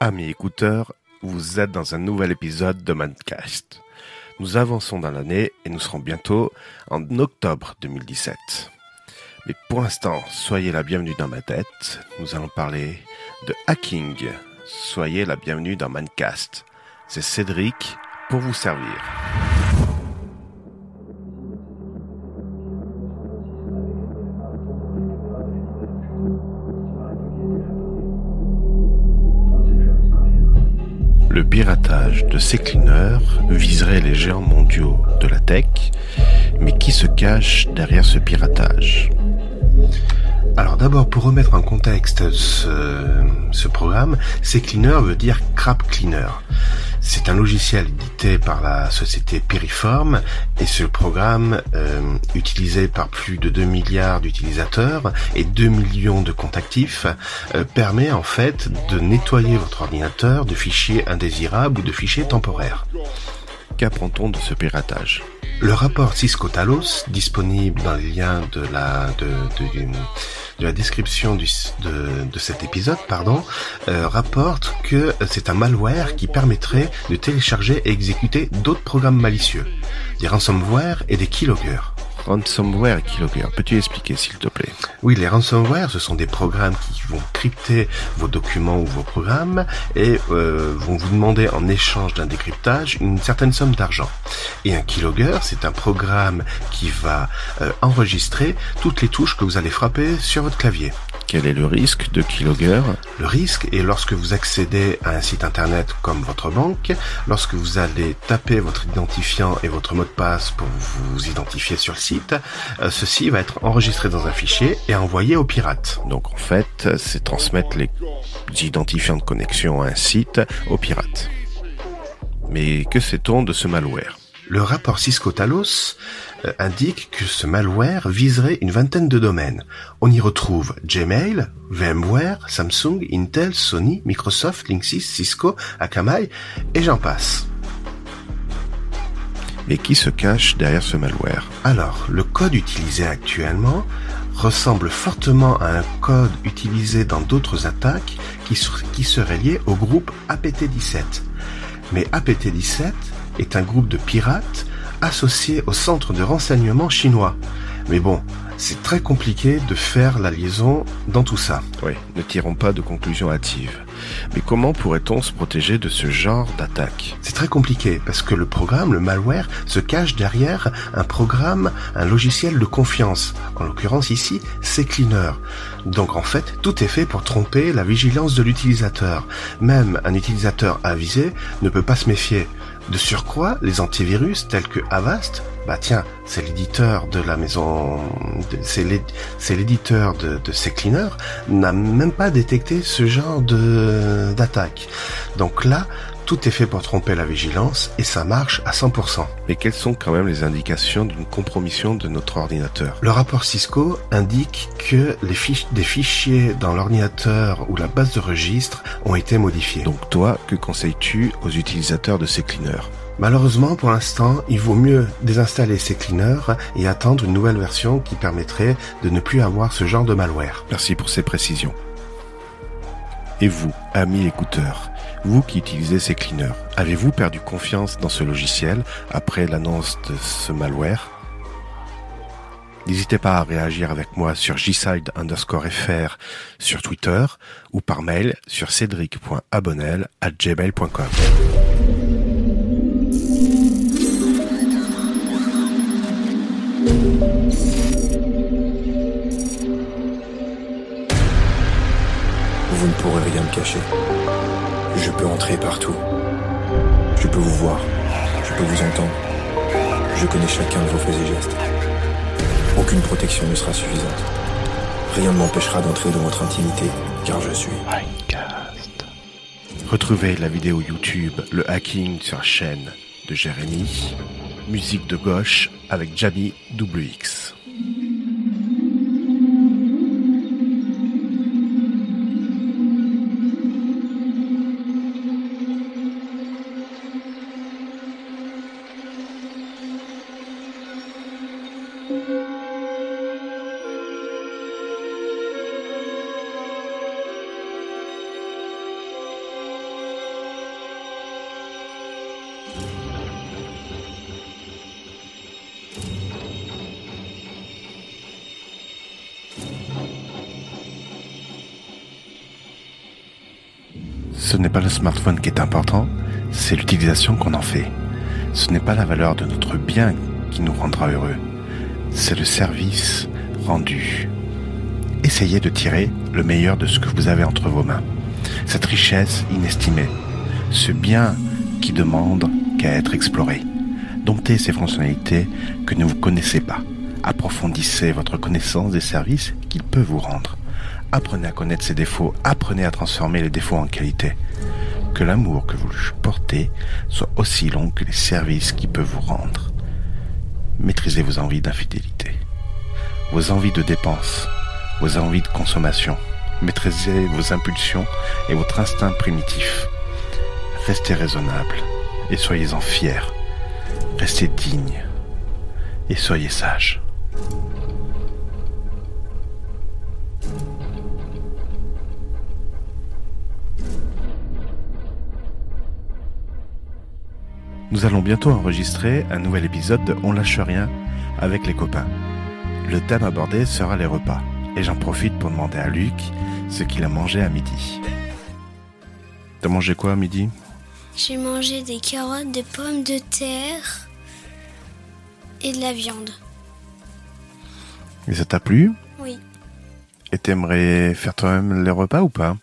Amis écouteurs, vous êtes dans un nouvel épisode de Mancast. Nous avançons dans l'année et nous serons bientôt en octobre 2017. Mais pour l'instant, soyez la bienvenue dans ma tête. Nous allons parler de hacking. Soyez la bienvenue dans Mancast. C'est Cédric pour vous servir. Piratage de ces cleaners viserait les géants mondiaux de la tech, mais qui se cache derrière ce piratage? Alors d'abord, pour remettre en contexte ce, programme, C-Cleaner veut dire Crap Cleaner. C'est un logiciel édité par la société Piriform et ce programme, euh, utilisé par plus de 2 milliards d'utilisateurs et 2 millions de comptes actifs, euh, permet en fait de nettoyer votre ordinateur de fichiers indésirables ou de fichiers temporaires. Qu'apprend-on de ce piratage? Le rapport Cisco Talos, disponible dans les liens de la, de, de, de la description de, cet épisode, pardon, euh, rapporte que c'est un malware qui permettrait de télécharger et exécuter d'autres programmes malicieux, des ransomware et des keyloggers. Ransomware keylogger, peux-tu expliquer s'il te plaît? Oui, les ransomware, ce sont des programmes qui vont crypter vos documents ou vos programmes et euh, vont vous demander en échange d'un décryptage une certaine somme d'argent. Et un keylogger, c'est un programme qui va euh, enregistrer toutes les touches que vous allez frapper sur votre clavier. Quel est le risque de keylogger Le risque est lorsque vous accédez à un site internet comme votre banque, lorsque vous allez taper votre identifiant et votre mot de passe pour vous identifier sur le site, euh, ceci va être enregistré dans un fichier et envoyé aux pirates. Donc en fait, c'est transmettre les identifiants de connexion à un site aux pirates. Mais que sait-on de ce malware? Le rapport Cisco Talos euh, indique que ce malware viserait une vingtaine de domaines. On y retrouve Gmail, VMware, Samsung, Intel, Sony, Microsoft, Linksys, Cisco, Akamai et j'en passe. Mais qui se cache derrière ce malware? Alors, le code utilisé actuellement ressemble fortement à un code utilisé dans d'autres attaques qui, qui serait lié au groupe APT17. Mais APT17 est un groupe de pirates associé au centre de renseignement chinois. Mais bon, c'est très compliqué de faire la liaison dans tout ça. Oui, ne tirons pas de conclusions hâtives. Mais comment pourrait-on se protéger de ce genre d'attaque? C'est très compliqué parce que le programme, le malware, se cache derrière un programme, un logiciel de confiance. En l'occurrence ici, c'est Cleaner. Donc en fait, tout est fait pour tromper la vigilance de l'utilisateur. Même un utilisateur avisé ne peut pas se méfier. De surcroît, les antivirus tels que Avast, bah tiens, c'est l'éditeur de la maison, c'est l'éditeur de, de ces cleaners, n'a même pas détecté ce genre de d'attaque. Donc là, tout est fait pour tromper la vigilance et ça marche à 100%. Mais quelles sont quand même les indications d'une compromission de notre ordinateur? Le rapport Cisco indique que les fiches, des fichiers dans l'ordinateur ou la base de registre ont été modifiés. Donc toi, que conseilles-tu aux utilisateurs de ces cleaners? Malheureusement, pour l'instant, il vaut mieux désinstaller ces cleaners et attendre une nouvelle version qui permettrait de ne plus avoir ce genre de malware. Merci pour ces précisions. Et vous, amis écouteurs, vous qui utilisez ces cleaners, avez-vous perdu confiance dans ce logiciel après l'annonce de ce malware? N'hésitez pas à réagir avec moi sur gside underscore fr sur Twitter ou par mail sur cédric.abonnel gmail.com. Vous ne pourrez rien me cacher. Je peux entrer partout. Je peux vous voir. Je peux vous entendre. Je connais chacun de vos faits et gestes. Aucune protection ne sera suffisante. Rien ne m'empêchera d'entrer dans votre intimité, car je suis. Retrouvez la vidéo YouTube Le Hacking sur la chaîne de Jérémy. Musique de gauche avec Jamie WX. Ce n'est pas le smartphone qui est important, c'est l'utilisation qu'on en fait. Ce n'est pas la valeur de notre bien qui nous rendra heureux c'est le service rendu. Essayez de tirer le meilleur de ce que vous avez entre vos mains. Cette richesse inestimée, ce bien qui demande qu'à être exploré. Domptez ces fonctionnalités que ne vous connaissez pas. Approfondissez votre connaissance des services qu'il peut vous rendre. Apprenez à connaître ses défauts, apprenez à transformer les défauts en qualité. Que l'amour que vous lui portez soit aussi long que les services qu'il peut vous rendre. Maîtrisez vos envies d'infidélité, vos envies de dépenses, vos envies de consommation. Maîtrisez vos impulsions et votre instinct primitif. Restez raisonnable et soyez-en fiers. Restez digne et soyez sage. Nous allons bientôt enregistrer un nouvel épisode de On lâche rien avec les copains. Le thème abordé sera les repas. Et j'en profite pour demander à Luc ce qu'il a mangé à midi. T'as mangé quoi à midi? J'ai mangé des carottes, des pommes de terre et de la viande. Et ça t'a plu? Oui. Et t'aimerais faire toi-même les repas ou pas?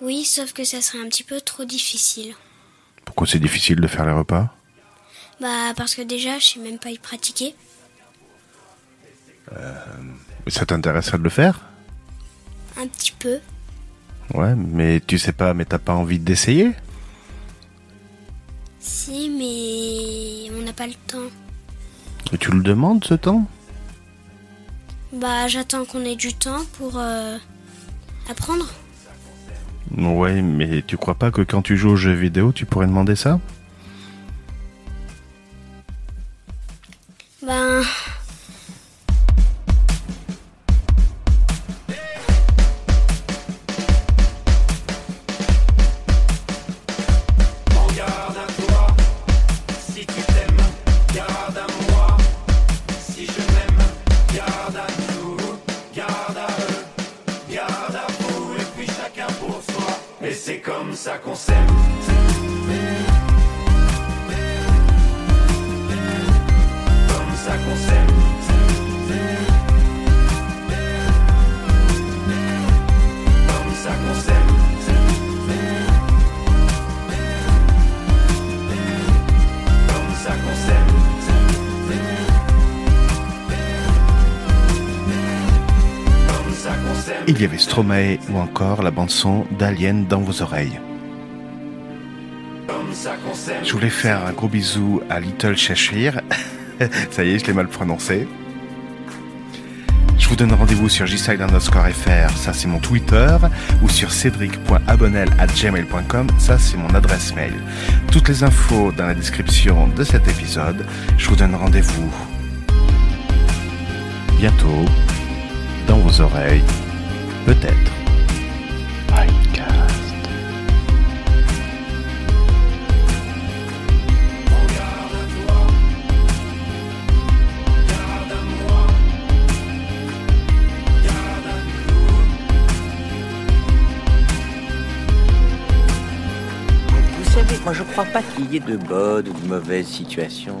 Oui, sauf que ça serait un petit peu trop difficile. Pourquoi c'est difficile de faire les repas? Bah parce que déjà, je sais même pas y pratiquer. Ça t'intéresserait de le faire? Un petit peu. Ouais, mais tu sais pas, mais t'as pas envie d'essayer? Si, mais on n'a pas le temps. Et tu le demandes ce temps? Bah j'attends qu'on ait du temps pour euh, apprendre. Ouais, mais tu crois pas que quand tu joues aux jeux vidéo, tu pourrais demander ça? C'est comme ça qu'on s'aime. Il y avait Stromae ou encore la bande-son d'Alien dans vos oreilles. Je voulais faire un gros bisou à Little Cheshire. ça y est, je l'ai mal prononcé. Je vous donne rendez-vous sur jside underscore fr, ça c'est mon Twitter, ou sur cédric.abonnel at gmail.com, ça c'est mon adresse mail. Toutes les infos dans la description de cet épisode. Je vous donne rendez-vous bientôt dans vos oreilles, peut-être. Podcast. Vous savez, moi je crois pas qu'il y ait de bonnes ou de mauvaises situations.